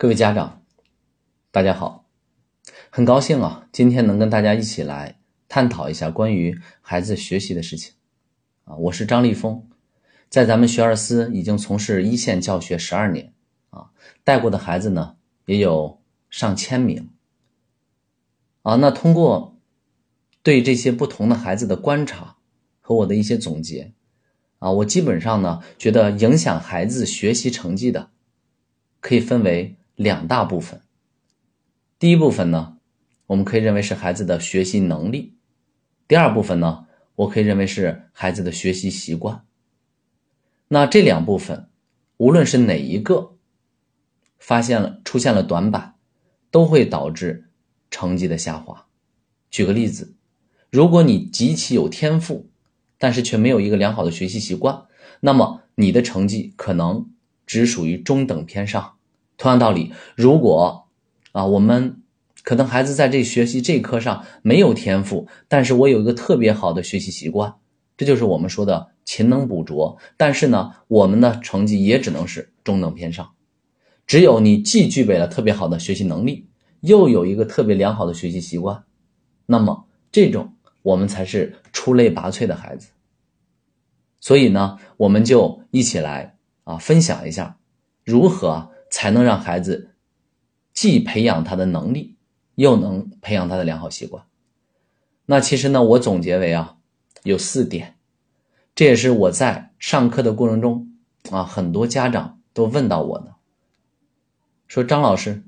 各位家长，大家好，很高兴啊，今天能跟大家一起来探讨一下关于孩子学习的事情啊。我是张立峰，在咱们学而思已经从事一线教学十二年啊，带过的孩子呢也有上千名啊。那通过对这些不同的孩子的观察和我的一些总结啊，我基本上呢觉得影响孩子学习成绩的可以分为。两大部分，第一部分呢，我们可以认为是孩子的学习能力；第二部分呢，我可以认为是孩子的学习习惯。那这两部分，无论是哪一个发现了出现了短板，都会导致成绩的下滑。举个例子，如果你极其有天赋，但是却没有一个良好的学习习惯，那么你的成绩可能只属于中等偏上。同样道理，如果啊，我们可能孩子在这学习这一科上没有天赋，但是我有一个特别好的学习习惯，这就是我们说的勤能补拙。但是呢，我们的成绩也只能是中等偏上。只有你既具备了特别好的学习能力，又有一个特别良好的学习习惯，那么这种我们才是出类拔萃的孩子。所以呢，我们就一起来啊，分享一下如何。才能让孩子既培养他的能力，又能培养他的良好习惯。那其实呢，我总结为啊，有四点。这也是我在上课的过程中啊，很多家长都问到我的，说张老师，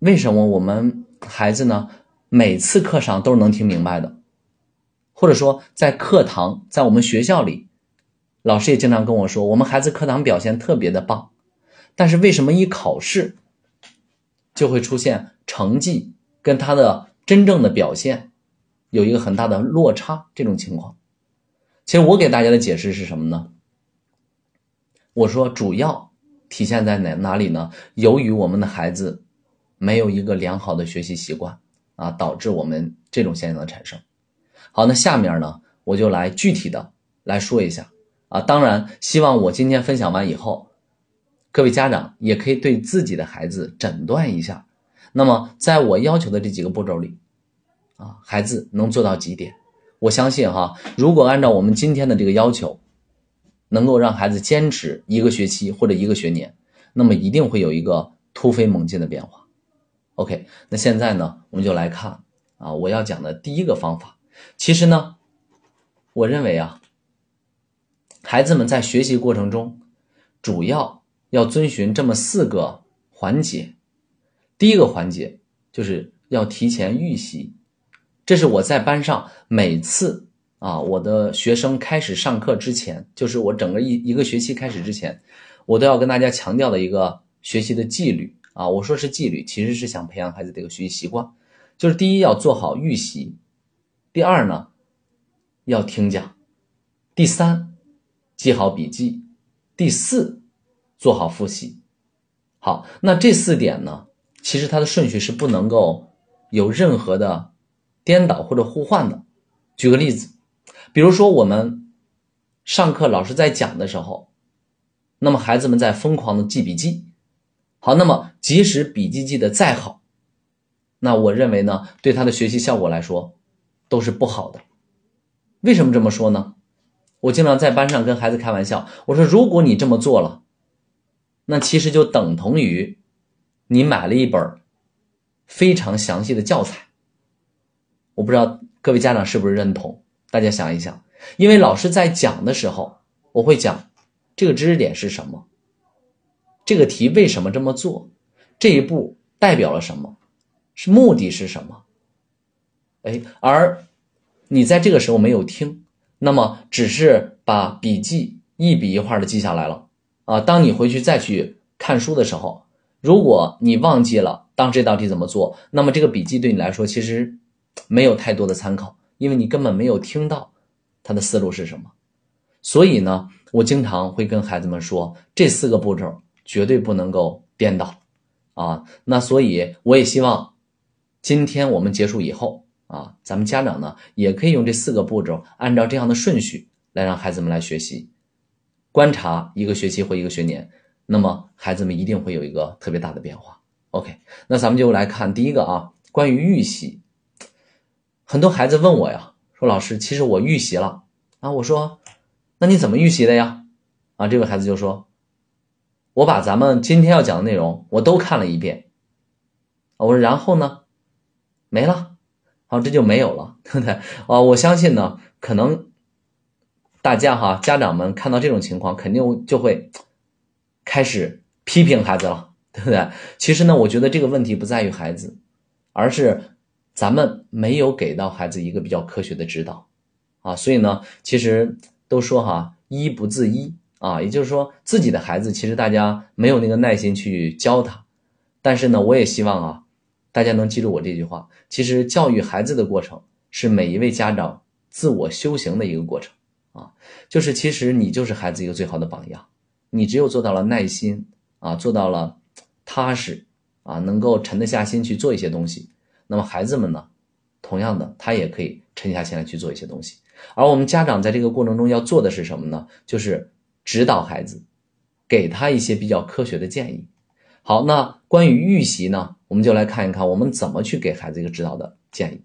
为什么我们孩子呢，每次课上都是能听明白的，或者说在课堂，在我们学校里，老师也经常跟我说，我们孩子课堂表现特别的棒。但是为什么一考试就会出现成绩跟他的真正的表现有一个很大的落差？这种情况，其实我给大家的解释是什么呢？我说主要体现在哪哪里呢？由于我们的孩子没有一个良好的学习习惯啊，导致我们这种现象的产生。好，那下面呢，我就来具体的来说一下啊。当然，希望我今天分享完以后。各位家长也可以对自己的孩子诊断一下，那么在我要求的这几个步骤里，啊，孩子能做到几点？我相信哈，如果按照我们今天的这个要求，能够让孩子坚持一个学期或者一个学年，那么一定会有一个突飞猛进的变化。OK，那现在呢，我们就来看啊，我要讲的第一个方法，其实呢，我认为啊，孩子们在学习过程中主要。要遵循这么四个环节，第一个环节就是要提前预习，这是我在班上每次啊，我的学生开始上课之前，就是我整个一一个学期开始之前，我都要跟大家强调的一个学习的纪律啊。我说是纪律，其实是想培养孩子这个学习习惯，就是第一要做好预习，第二呢要听讲，第三记好笔记，第四。做好复习，好，那这四点呢，其实它的顺序是不能够有任何的颠倒或者互换的。举个例子，比如说我们上课老师在讲的时候，那么孩子们在疯狂的记笔记，好，那么即使笔记记得再好，那我认为呢，对他的学习效果来说都是不好的。为什么这么说呢？我经常在班上跟孩子开玩笑，我说如果你这么做了。那其实就等同于你买了一本非常详细的教材，我不知道各位家长是不是认同？大家想一想，因为老师在讲的时候，我会讲这个知识点是什么，这个题为什么这么做，这一步代表了什么，是目的是什么？哎，而你在这个时候没有听，那么只是把笔记一笔一画的记下来了。啊，当你回去再去看书的时候，如果你忘记了当这道题怎么做，那么这个笔记对你来说其实没有太多的参考，因为你根本没有听到他的思路是什么。所以呢，我经常会跟孩子们说，这四个步骤绝对不能够颠倒啊。那所以我也希望今天我们结束以后啊，咱们家长呢也可以用这四个步骤，按照这样的顺序来让孩子们来学习。观察一个学期或一个学年，那么孩子们一定会有一个特别大的变化。OK，那咱们就来看第一个啊，关于预习，很多孩子问我呀，说老师，其实我预习了啊，我说，那你怎么预习的呀？啊，这位孩子就说，我把咱们今天要讲的内容我都看了一遍。我说然后呢，没了，好，这就没有了，对不对？啊，我相信呢，可能大家哈，家长们看到这种情况，肯定就会开始批评孩子了。对不对？其实呢，我觉得这个问题不在于孩子，而是咱们没有给到孩子一个比较科学的指导啊。所以呢，其实都说哈，医不自医啊，也就是说自己的孩子其实大家没有那个耐心去教他。但是呢，我也希望啊，大家能记住我这句话：其实教育孩子的过程是每一位家长自我修行的一个过程啊。就是其实你就是孩子一个最好的榜样，你只有做到了耐心啊，做到了。踏实啊，能够沉得下心去做一些东西，那么孩子们呢，同样的，他也可以沉下心来去做一些东西。而我们家长在这个过程中要做的是什么呢？就是指导孩子，给他一些比较科学的建议。好，那关于预习呢，我们就来看一看我们怎么去给孩子一个指导的建议。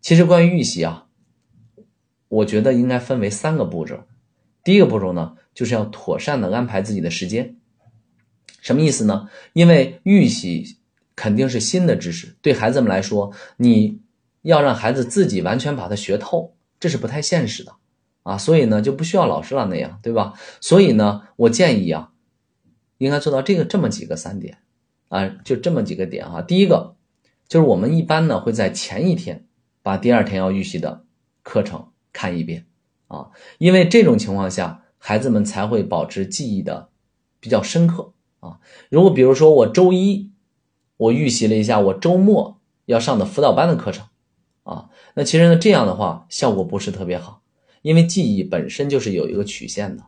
其实关于预习啊，我觉得应该分为三个步骤。第一个步骤呢，就是要妥善的安排自己的时间。什么意思呢？因为预习肯定是新的知识，对孩子们来说，你要让孩子自己完全把它学透，这是不太现实的啊。所以呢，就不需要老师了那样，对吧？所以呢，我建议啊，应该做到这个这么几个三点啊，就这么几个点啊。第一个就是我们一般呢会在前一天把第二天要预习的课程看一遍啊，因为这种情况下，孩子们才会保持记忆的比较深刻。啊，如果比如说我周一我预习了一下我周末要上的辅导班的课程，啊，那其实呢这样的话效果不是特别好，因为记忆本身就是有一个曲线的，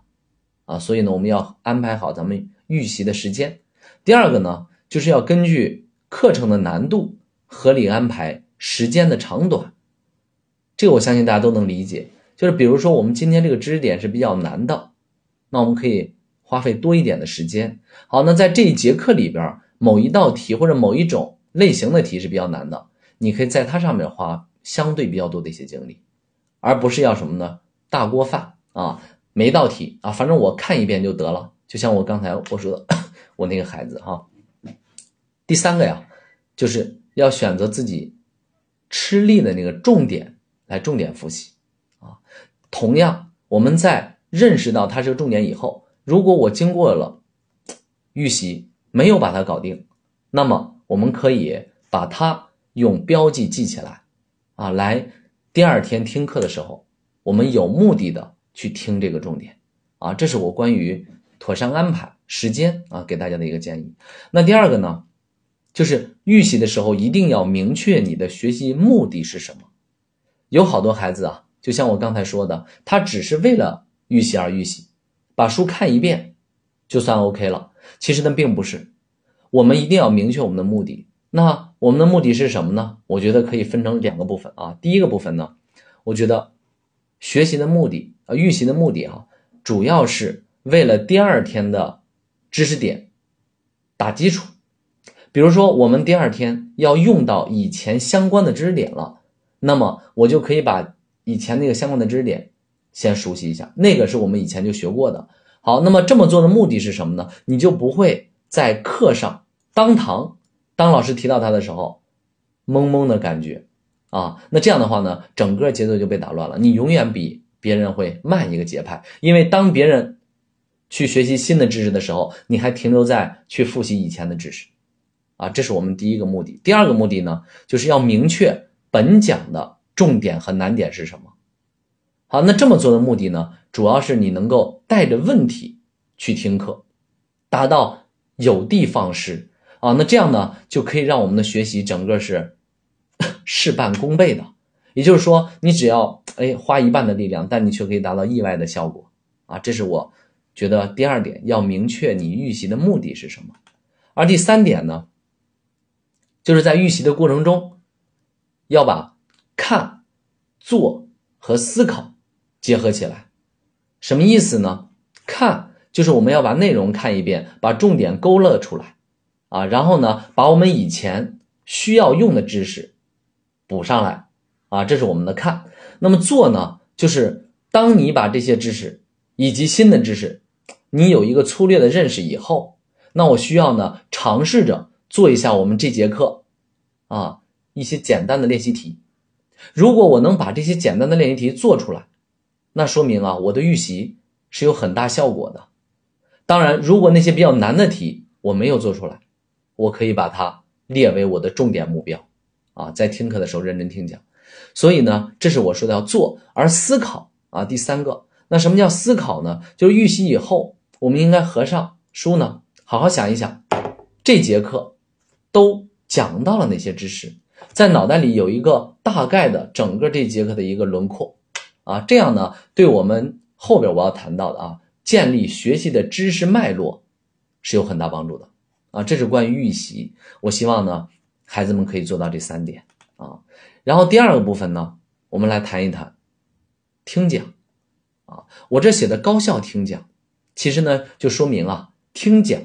啊，所以呢我们要安排好咱们预习的时间。第二个呢就是要根据课程的难度合理安排时间的长短，这个我相信大家都能理解。就是比如说我们今天这个知识点是比较难的，那我们可以。花费多一点的时间。好，那在这一节课里边，某一道题或者某一种类型的题是比较难的，你可以在它上面花相对比较多的一些精力，而不是要什么呢？大锅饭啊，每一道题啊，反正我看一遍就得了。就像我刚才我说的，我那个孩子哈。第三个呀，就是要选择自己吃力的那个重点来重点复习啊。同样，我们在认识到它是个重点以后。如果我经过了预习没有把它搞定，那么我们可以把它用标记记起来，啊，来第二天听课的时候，我们有目的的去听这个重点，啊，这是我关于妥善安排时间啊给大家的一个建议。那第二个呢，就是预习的时候一定要明确你的学习目的是什么。有好多孩子啊，就像我刚才说的，他只是为了预习而预习。把书看一遍，就算 OK 了。其实呢，并不是。我们一定要明确我们的目的。那我们的目的是什么呢？我觉得可以分成两个部分啊。第一个部分呢，我觉得学习的目的啊，预习的目的啊，主要是为了第二天的知识点打基础。比如说，我们第二天要用到以前相关的知识点了，那么我就可以把以前那个相关的知识点。先熟悉一下，那个是我们以前就学过的。好，那么这么做的目的是什么呢？你就不会在课上当堂当老师提到它的时候，懵懵的感觉啊。那这样的话呢，整个节奏就被打乱了。你永远比别人会慢一个节拍，因为当别人去学习新的知识的时候，你还停留在去复习以前的知识啊。这是我们第一个目的。第二个目的呢，就是要明确本讲的重点和难点是什么。好，那这么做的目的呢，主要是你能够带着问题去听课，达到有的放矢啊。那这样呢，就可以让我们的学习整个是 事半功倍的。也就是说，你只要哎花一半的力量，但你却可以达到意外的效果啊。这是我觉得第二点，要明确你预习的目的是什么。而第三点呢，就是在预习的过程中，要把看、做和思考。结合起来，什么意思呢？看就是我们要把内容看一遍，把重点勾勒出来，啊，然后呢，把我们以前需要用的知识补上来，啊，这是我们的看。那么做呢，就是当你把这些知识以及新的知识，你有一个粗略的认识以后，那我需要呢，尝试着做一下我们这节课，啊，一些简单的练习题。如果我能把这些简单的练习题做出来，那说明啊，我的预习是有很大效果的。当然，如果那些比较难的题我没有做出来，我可以把它列为我的重点目标，啊，在听课的时候认真听讲。所以呢，这是我说的要做，而思考啊，第三个，那什么叫思考呢？就是预习以后，我们应该合上书呢，好好想一想，这节课都讲到了哪些知识，在脑袋里有一个大概的整个这节课的一个轮廓。啊，这样呢，对我们后边我要谈到的啊，建立学习的知识脉络是有很大帮助的啊。这是关于预习，我希望呢，孩子们可以做到这三点啊。然后第二个部分呢，我们来谈一谈听讲啊。我这写的高效听讲，其实呢，就说明啊，听讲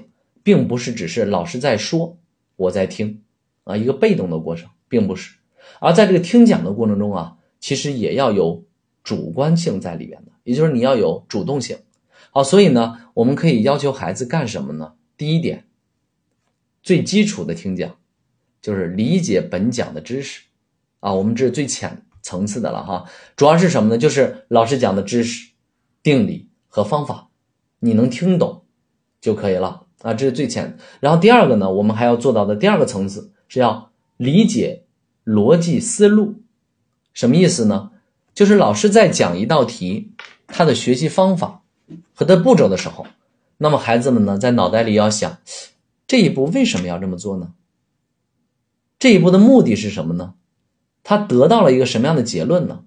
并不是只是老师在说，我在听啊，一个被动的过程，并不是。而在这个听讲的过程中啊，其实也要有。主观性在里边的，也就是你要有主动性。好，所以呢，我们可以要求孩子干什么呢？第一点，最基础的听讲，就是理解本讲的知识啊。我们这是最浅层次的了哈。主要是什么呢？就是老师讲的知识、定理和方法，你能听懂就可以了啊。这是最浅。然后第二个呢，我们还要做到的第二个层次是要理解逻辑思路，什么意思呢？就是老师在讲一道题，他的学习方法和他步骤的时候，那么孩子们呢，在脑袋里要想，这一步为什么要这么做呢？这一步的目的是什么呢？他得到了一个什么样的结论呢？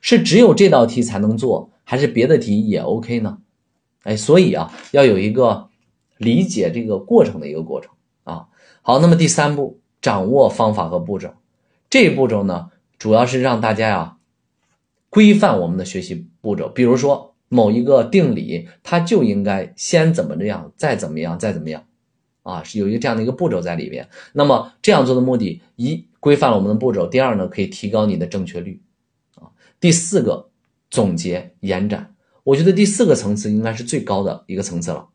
是只有这道题才能做，还是别的题也 OK 呢？哎，所以啊，要有一个理解这个过程的一个过程啊。好，那么第三步，掌握方法和步骤，这一步骤呢，主要是让大家呀。规范我们的学习步骤，比如说某一个定理，它就应该先怎么这样，再怎么样，再怎么样，啊，是有一个这样的一个步骤在里边。那么这样做的目的，一规范了我们的步骤，第二呢，可以提高你的正确率，啊，第四个总结延展，我觉得第四个层次应该是最高的一个层次了，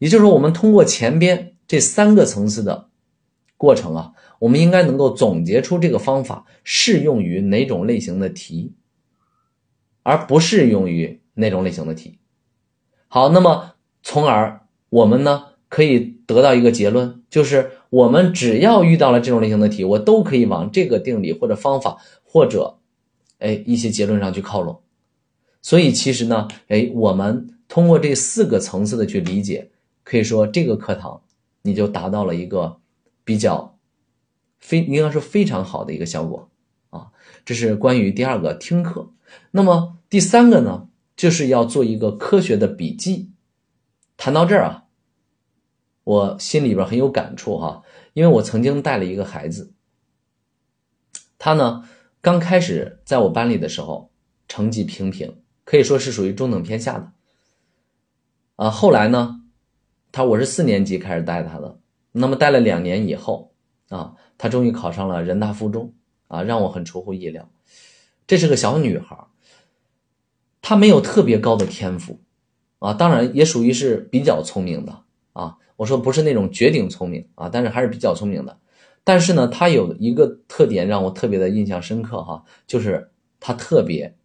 也就是说，我们通过前边这三个层次的过程啊，我们应该能够总结出这个方法适用于哪种类型的题。而不适用于那种类型的题。好，那么从而我们呢可以得到一个结论，就是我们只要遇到了这种类型的题，我都可以往这个定理或者方法或者哎一些结论上去靠拢。所以其实呢，哎，我们通过这四个层次的去理解，可以说这个课堂你就达到了一个比较非应该说非常好的一个效果啊。这是关于第二个听课。那么第三个呢，就是要做一个科学的笔记。谈到这儿啊，我心里边很有感触哈，因为我曾经带了一个孩子，他呢刚开始在我班里的时候，成绩平平，可以说是属于中等偏下的。啊，后来呢，他我是四年级开始带他的，那么带了两年以后啊，他终于考上了人大附中啊，让我很出乎意料。这是个小女孩，她没有特别高的天赋，啊，当然也属于是比较聪明的啊。我说不是那种绝顶聪明啊，但是还是比较聪明的。但是呢，她有一个特点让我特别的印象深刻哈，就是她特别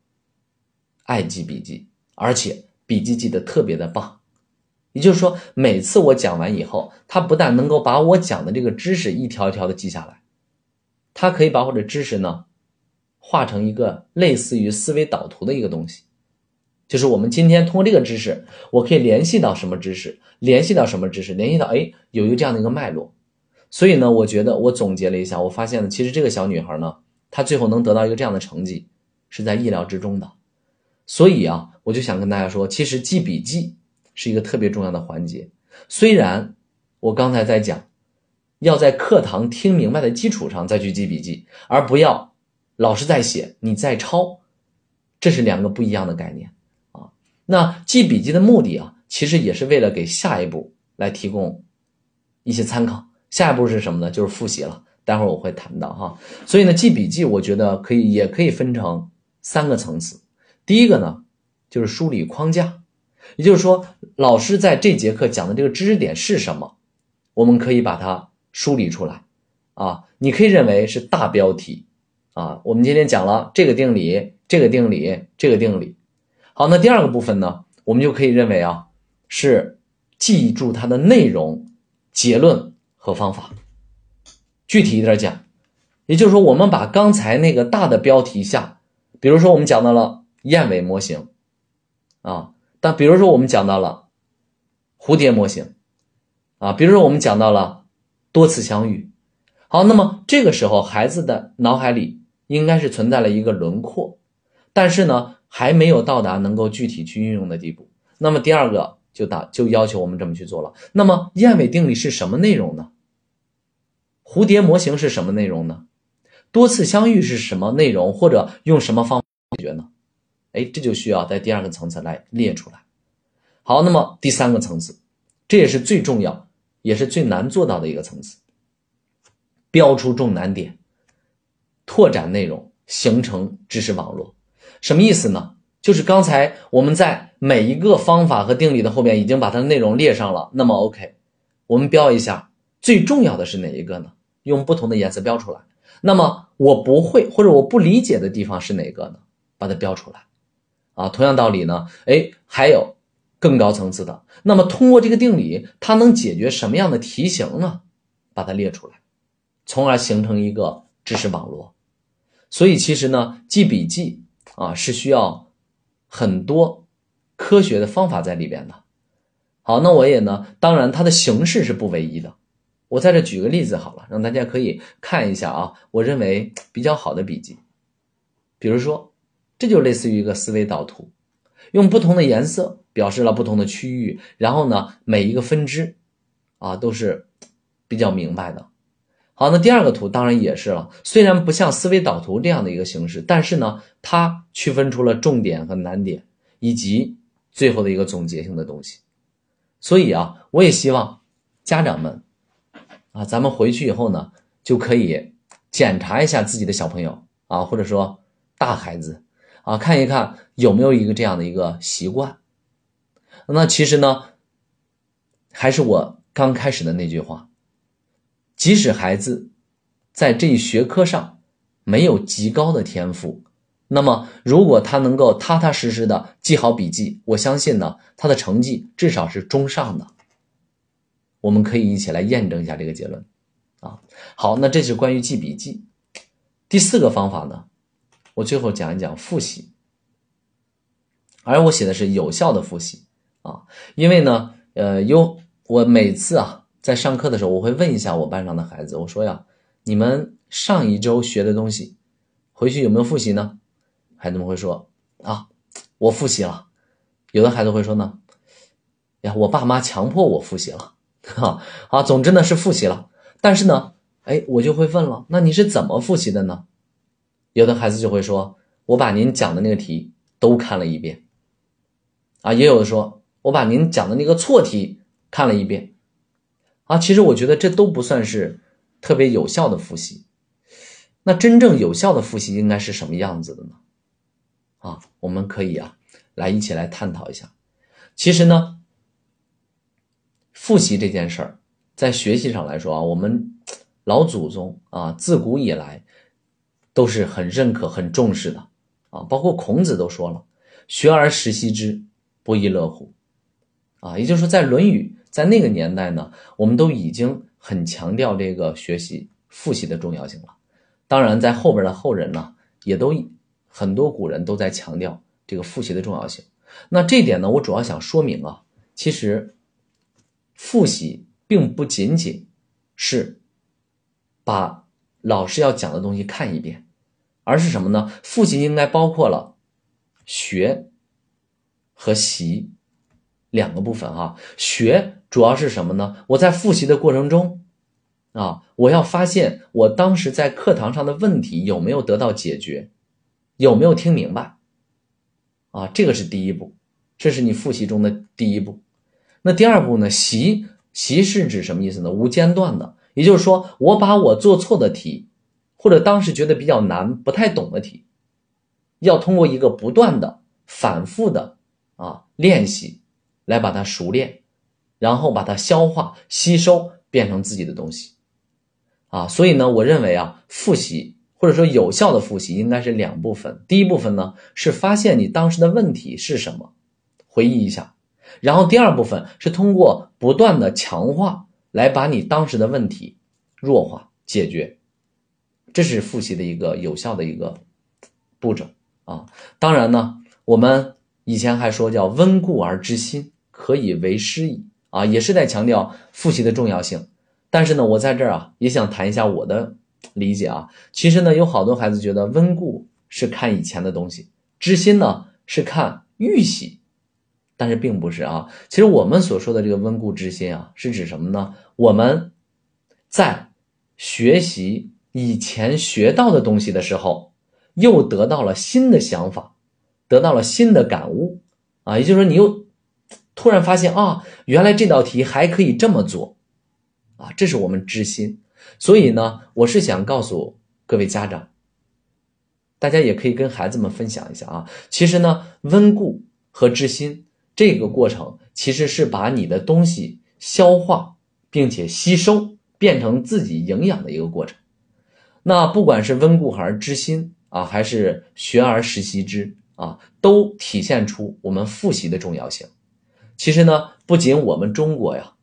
爱记笔记，而且笔记记得特别的棒。也就是说，每次我讲完以后，她不但能够把我讲的这个知识一条一条的记下来，她可以把我的知识呢。画成一个类似于思维导图的一个东西，就是我们今天通过这个知识，我可以联系到什么知识，联系到什么知识，联系到哎，有一个这样的一个脉络。所以呢，我觉得我总结了一下，我发现呢，其实这个小女孩呢，她最后能得到一个这样的成绩，是在意料之中的。所以啊，我就想跟大家说，其实记笔记是一个特别重要的环节。虽然我刚才在讲，要在课堂听明白的基础上再去记笔记，而不要。老师在写，你在抄，这是两个不一样的概念啊。那记笔记的目的啊，其实也是为了给下一步来提供一些参考。下一步是什么呢？就是复习了。待会儿我会谈到哈。所以呢，记笔记，我觉得可以，也可以分成三个层次。第一个呢，就是梳理框架，也就是说，老师在这节课讲的这个知识点是什么，我们可以把它梳理出来。啊，你可以认为是大标题。啊，我们今天讲了这个定理，这个定理，这个定理。好，那第二个部分呢，我们就可以认为啊，是记住它的内容、结论和方法。具体一点讲，也就是说，我们把刚才那个大的标题下，比如说我们讲到了燕尾模型，啊，但比如说我们讲到了蝴蝶模型，啊，比如说我们讲到了多次相遇。好，那么这个时候孩子的脑海里。应该是存在了一个轮廓，但是呢，还没有到达能够具体去运用的地步。那么第二个就打就要求我们这么去做了。那么燕尾定理是什么内容呢？蝴蝶模型是什么内容呢？多次相遇是什么内容？或者用什么方法解决呢？哎，这就需要在第二个层次来列出来。好，那么第三个层次，这也是最重要，也是最难做到的一个层次，标出重难点。拓展内容，形成知识网络，什么意思呢？就是刚才我们在每一个方法和定理的后面已经把它的内容列上了。那么，OK，我们标一下最重要的是哪一个呢？用不同的颜色标出来。那么我不会或者我不理解的地方是哪个呢？把它标出来。啊，同样道理呢，哎，还有更高层次的。那么通过这个定理，它能解决什么样的题型呢？把它列出来，从而形成一个知识网络。所以其实呢，记笔记啊是需要很多科学的方法在里边的。好，那我也呢，当然它的形式是不唯一的。我在这举个例子好了，让大家可以看一下啊，我认为比较好的笔记。比如说，这就类似于一个思维导图，用不同的颜色表示了不同的区域，然后呢，每一个分支啊都是比较明白的。好，那第二个图当然也是了。虽然不像思维导图这样的一个形式，但是呢，它区分出了重点和难点，以及最后的一个总结性的东西。所以啊，我也希望家长们啊，咱们回去以后呢，就可以检查一下自己的小朋友啊，或者说大孩子啊，看一看有没有一个这样的一个习惯。那其实呢，还是我刚开始的那句话。即使孩子在这一学科上没有极高的天赋，那么如果他能够踏踏实实的记好笔记，我相信呢，他的成绩至少是中上的。我们可以一起来验证一下这个结论啊。好，那这是关于记笔记。第四个方法呢，我最后讲一讲复习，而我写的是有效的复习啊，因为呢，呃，有我每次啊。在上课的时候，我会问一下我班上的孩子，我说呀，你们上一周学的东西，回去有没有复习呢？孩子们会说啊，我复习了。有的孩子会说呢，呀，我爸妈强迫我复习了，哈 啊，总之呢是复习了。但是呢，哎，我就会问了，那你是怎么复习的呢？有的孩子就会说，我把您讲的那个题都看了一遍，啊，也有的说我把您讲的那个错题看了一遍。啊，其实我觉得这都不算是特别有效的复习。那真正有效的复习应该是什么样子的呢？啊，我们可以啊来一起来探讨一下。其实呢，复习这件事儿，在学习上来说啊，我们老祖宗啊自古以来都是很认可、很重视的啊。包括孔子都说了：“学而时习之，不亦乐乎？”啊，也就是说，在《论语》。在那个年代呢，我们都已经很强调这个学习复习的重要性了。当然，在后边的后人呢，也都很多古人都在强调这个复习的重要性。那这点呢，我主要想说明啊，其实复习并不仅仅是把老师要讲的东西看一遍，而是什么呢？复习应该包括了学和习两个部分哈，学。主要是什么呢？我在复习的过程中，啊，我要发现我当时在课堂上的问题有没有得到解决，有没有听明白，啊，这个是第一步，这是你复习中的第一步。那第二步呢？习习是指什么意思呢？无间断的，也就是说，我把我做错的题，或者当时觉得比较难、不太懂的题，要通过一个不断的、反复的啊练习，来把它熟练，然后把它消化、吸收，变成自己的东西。啊，所以呢，我认为啊，复习或者说有效的复习应该是两部分。第一部分呢，是发现你当时的问题是什么，回忆一下；然后第二部分是通过不断的强化来把你当时的问题弱化解决。这是复习的一个有效的一个步骤啊。当然呢，我们以前还说叫温故而知新，可以为师矣啊，也是在强调复习的重要性。但是呢，我在这儿啊，也想谈一下我的理解啊。其实呢，有好多孩子觉得温故是看以前的东西，知新呢是看预习，但是并不是啊。其实我们所说的这个温故知新啊，是指什么呢？我们在学习以前学到的东西的时候，又得到了新的想法，得到了新的感悟啊。也就是说，你又突然发现啊，原来这道题还可以这么做。啊，这是我们知心，所以呢，我是想告诉各位家长，大家也可以跟孩子们分享一下啊。其实呢，温故和知新这个过程，其实是把你的东西消化并且吸收，变成自己营养的一个过程。那不管是温故还是知新啊，还是学而时习之啊，都体现出我们复习的重要性。其实呢，不仅我们中国呀。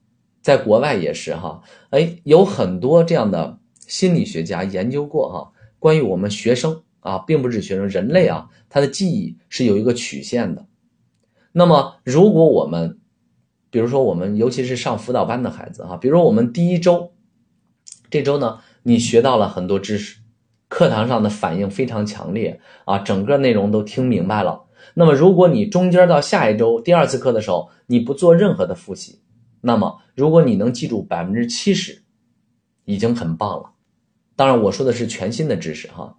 在国外也是哈，哎，有很多这样的心理学家研究过哈，关于我们学生啊，并不是学生，人类啊，他的记忆是有一个曲线的。那么，如果我们，比如说我们，尤其是上辅导班的孩子哈，比如我们第一周，这周呢，你学到了很多知识，课堂上的反应非常强烈啊，整个内容都听明白了。那么，如果你中间到下一周第二次课的时候，你不做任何的复习。那么，如果你能记住百分之七十，已经很棒了。当然，我说的是全新的知识哈。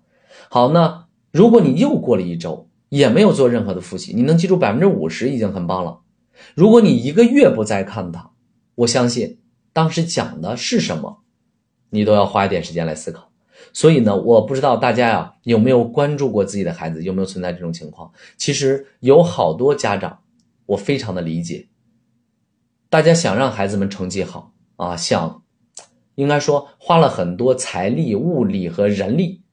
好，那如果你又过了一周，也没有做任何的复习，你能记住百分之五十，已经很棒了。如果你一个月不再看它，我相信当时讲的是什么，你都要花一点时间来思考。所以呢，我不知道大家呀有没有关注过自己的孩子，有没有存在这种情况？其实有好多家长，我非常的理解。大家想让孩子们成绩好啊，想，应该说花了很多财力、物力和人力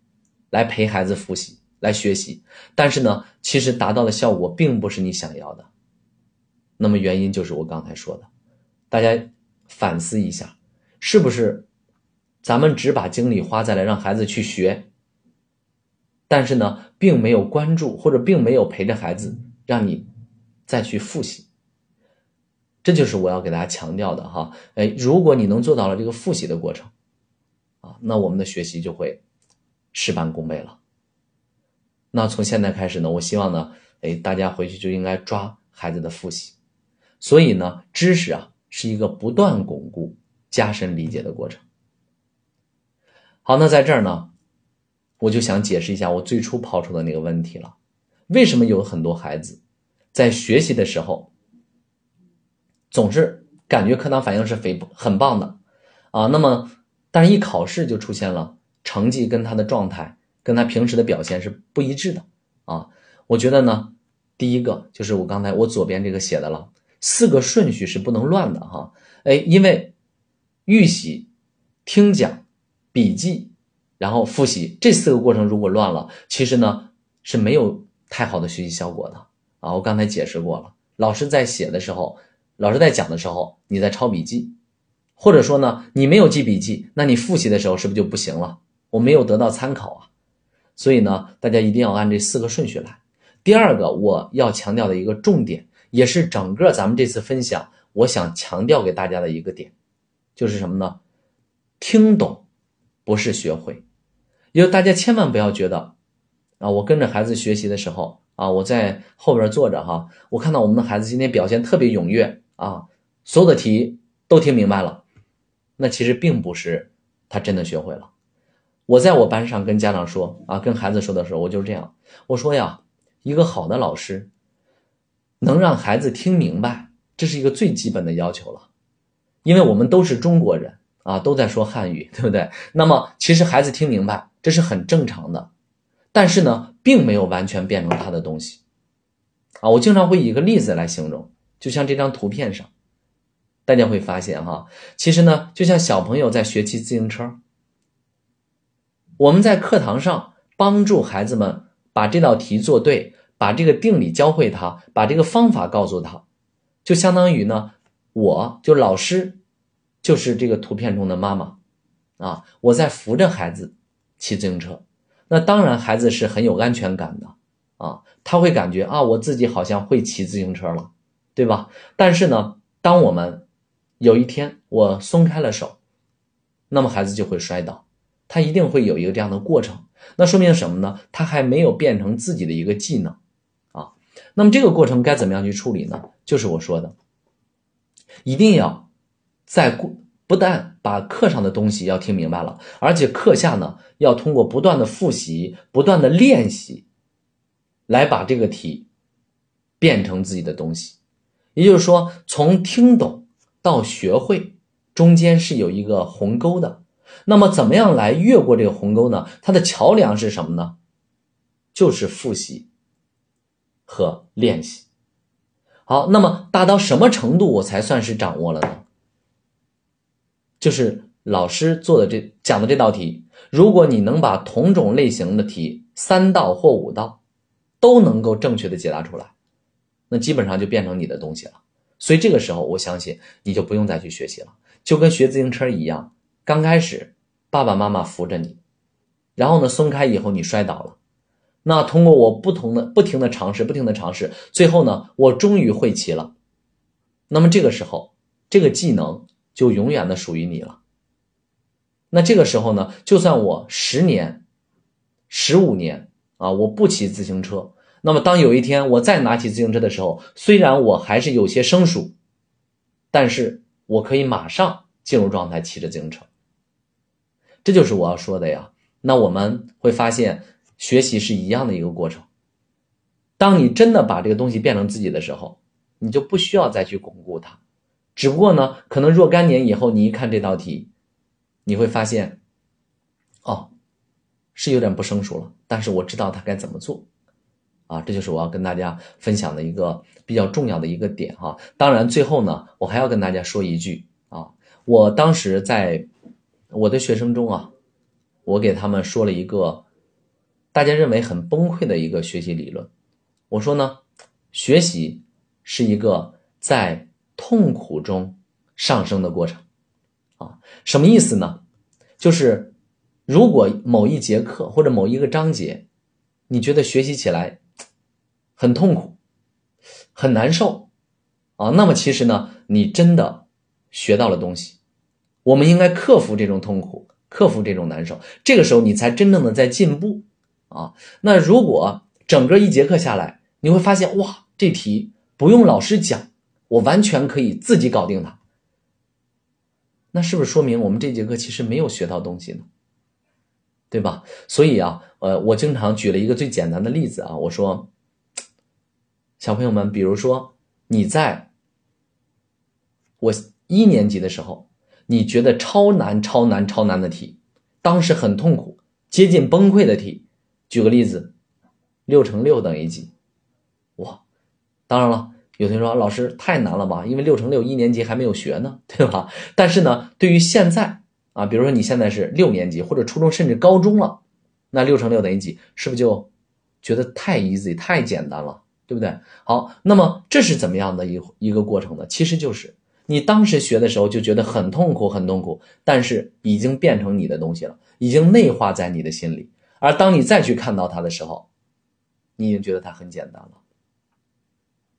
来陪孩子复习、来学习，但是呢，其实达到的效果并不是你想要的。那么原因就是我刚才说的，大家反思一下，是不是咱们只把精力花在了让孩子去学，但是呢，并没有关注或者并没有陪着孩子让你再去复习。这就是我要给大家强调的哈，哎，如果你能做到了这个复习的过程，啊，那我们的学习就会事半功倍了。那从现在开始呢，我希望呢，哎，大家回去就应该抓孩子的复习。所以呢，知识啊是一个不断巩固、加深理解的过程。好，那在这儿呢，我就想解释一下我最初抛出的那个问题了：为什么有很多孩子在学习的时候？总是感觉课堂反应是非很棒的，啊，那么但是一考试就出现了成绩跟他的状态跟他平时的表现是不一致的啊。我觉得呢，第一个就是我刚才我左边这个写的了，四个顺序是不能乱的哈。哎，因为预习、听讲、笔记，然后复习这四个过程如果乱了，其实呢是没有太好的学习效果的啊。我刚才解释过了，老师在写的时候。老师在讲的时候，你在抄笔记，或者说呢，你没有记笔记，那你复习的时候是不是就不行了？我没有得到参考啊，所以呢，大家一定要按这四个顺序来。第二个，我要强调的一个重点，也是整个咱们这次分享，我想强调给大家的一个点，就是什么呢？听懂不是学会，因为大家千万不要觉得啊，我跟着孩子学习的时候啊，我在后边坐着哈，我看到我们的孩子今天表现特别踊跃。啊，所有的题都听明白了，那其实并不是他真的学会了。我在我班上跟家长说啊，跟孩子说的时候，我就是这样，我说呀，一个好的老师能让孩子听明白，这是一个最基本的要求了，因为我们都是中国人啊，都在说汉语，对不对？那么其实孩子听明白，这是很正常的，但是呢，并没有完全变成他的东西啊。我经常会以一个例子来形容，就像这张图片上，大家会发现哈，其实呢，就像小朋友在学骑自行车，我们在课堂上帮助孩子们把这道题做对。把这个定理教会他，把这个方法告诉他，就相当于呢，我就老师，就是这个图片中的妈妈，啊，我在扶着孩子骑自行车，那当然孩子是很有安全感的，啊，他会感觉啊，我自己好像会骑自行车了，对吧？但是呢，当我们有一天我松开了手，那么孩子就会摔倒，他一定会有一个这样的过程，那说明什么呢？他还没有变成自己的一个技能。啊那么这个过程该怎么样去处理呢？就是我说的，一定要在过不但把课上的东西要听明白了，而且课下呢要通过不断的复习、不断的练习，来把这个题变成自己的东西。也就是说，从听懂到学会，中间是有一个鸿沟的。那么怎么样来越过这个鸿沟呢？它的桥梁是什么呢？就是复习。和练习，好，那么达到什么程度我才算是掌握了呢？就是老师做的这讲的这道题，如果你能把同种类型的题三道或五道都能够正确的解答出来，那基本上就变成你的东西了。所以这个时候，我相信你就不用再去学习了，就跟学自行车一样，刚开始爸爸妈妈扶着你，然后呢松开以后你摔倒了。那通过我不同的、不停的尝试，不停的尝试，最后呢，我终于会骑了。那么这个时候，这个技能就永远的属于你了。那这个时候呢，就算我十年、十五年啊，我不骑自行车，那么当有一天我再拿起自行车的时候，虽然我还是有些生疏，但是我可以马上进入状态，骑着自行车。这就是我要说的呀。那我们会发现。学习是一样的一个过程。当你真的把这个东西变成自己的时候，你就不需要再去巩固它。只不过呢，可能若干年以后，你一看这道题，你会发现，哦，是有点不生疏了。但是我知道它该怎么做，啊，这就是我要跟大家分享的一个比较重要的一个点哈。当然，最后呢，我还要跟大家说一句啊，我当时在我的学生中啊，我给他们说了一个。大家认为很崩溃的一个学习理论，我说呢，学习是一个在痛苦中上升的过程，啊，什么意思呢？就是如果某一节课或者某一个章节，你觉得学习起来很痛苦、很难受，啊，那么其实呢，你真的学到了东西。我们应该克服这种痛苦，克服这种难受，这个时候你才真正的在进步。啊，那如果整个一节课下来，你会发现哇，这题不用老师讲，我完全可以自己搞定它。那是不是说明我们这节课其实没有学到东西呢？对吧？所以啊，呃，我经常举了一个最简单的例子啊，我说，小朋友们，比如说你在我一年级的时候，你觉得超难、超难、超难的题，当时很痛苦、接近崩溃的题。举个例子，六乘六等于几？哇，当然了，有同学说老师太难了吧，因为六乘六一年级还没有学呢，对吧？但是呢，对于现在啊，比如说你现在是六年级或者初中甚至高中了，那六乘六等于几？是不是就觉得太 easy 太简单了，对不对？好，那么这是怎么样的一一个过程呢？其实就是你当时学的时候就觉得很痛苦很痛苦，但是已经变成你的东西了，已经内化在你的心里。而当你再去看到它的时候，你已经觉得它很简单了。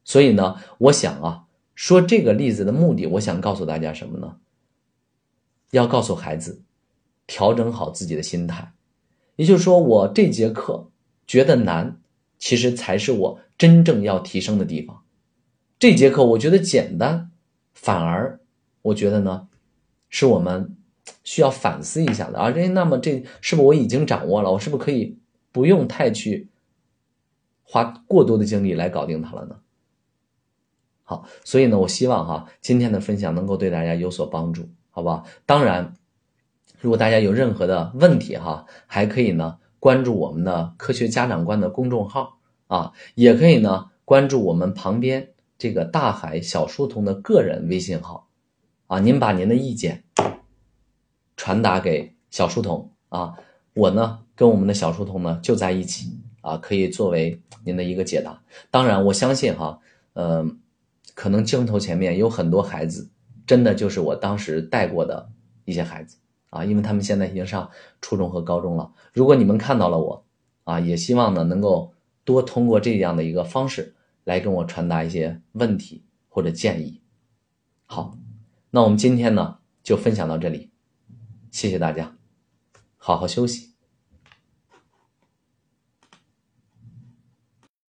所以呢，我想啊，说这个例子的目的，我想告诉大家什么呢？要告诉孩子，调整好自己的心态。也就是说，我这节课觉得难，其实才是我真正要提升的地方。这节课我觉得简单，反而我觉得呢，是我们。需要反思一下的啊，这那么这是不是我已经掌握了？我是不是可以不用太去花过多的精力来搞定它了呢？好，所以呢，我希望哈今天的分享能够对大家有所帮助，好不好？当然，如果大家有任何的问题哈，还可以呢关注我们的科学家长观的公众号啊，也可以呢关注我们旁边这个大海小书童的个人微信号啊，您把您的意见传达给小书童啊，我呢跟我们的小书童呢就在一起啊，可以作为您的一个解答。当然，我相信哈，嗯。可能镜头前面有很多孩子，真的就是我当时带过的一些孩子啊，因为他们现在已经上初中和高中了。如果你们看到了我，啊，也希望呢能够多通过这样的一个方式来跟我传达一些问题或者建议。好，那我们今天呢就分享到这里，谢谢大家，好好休息。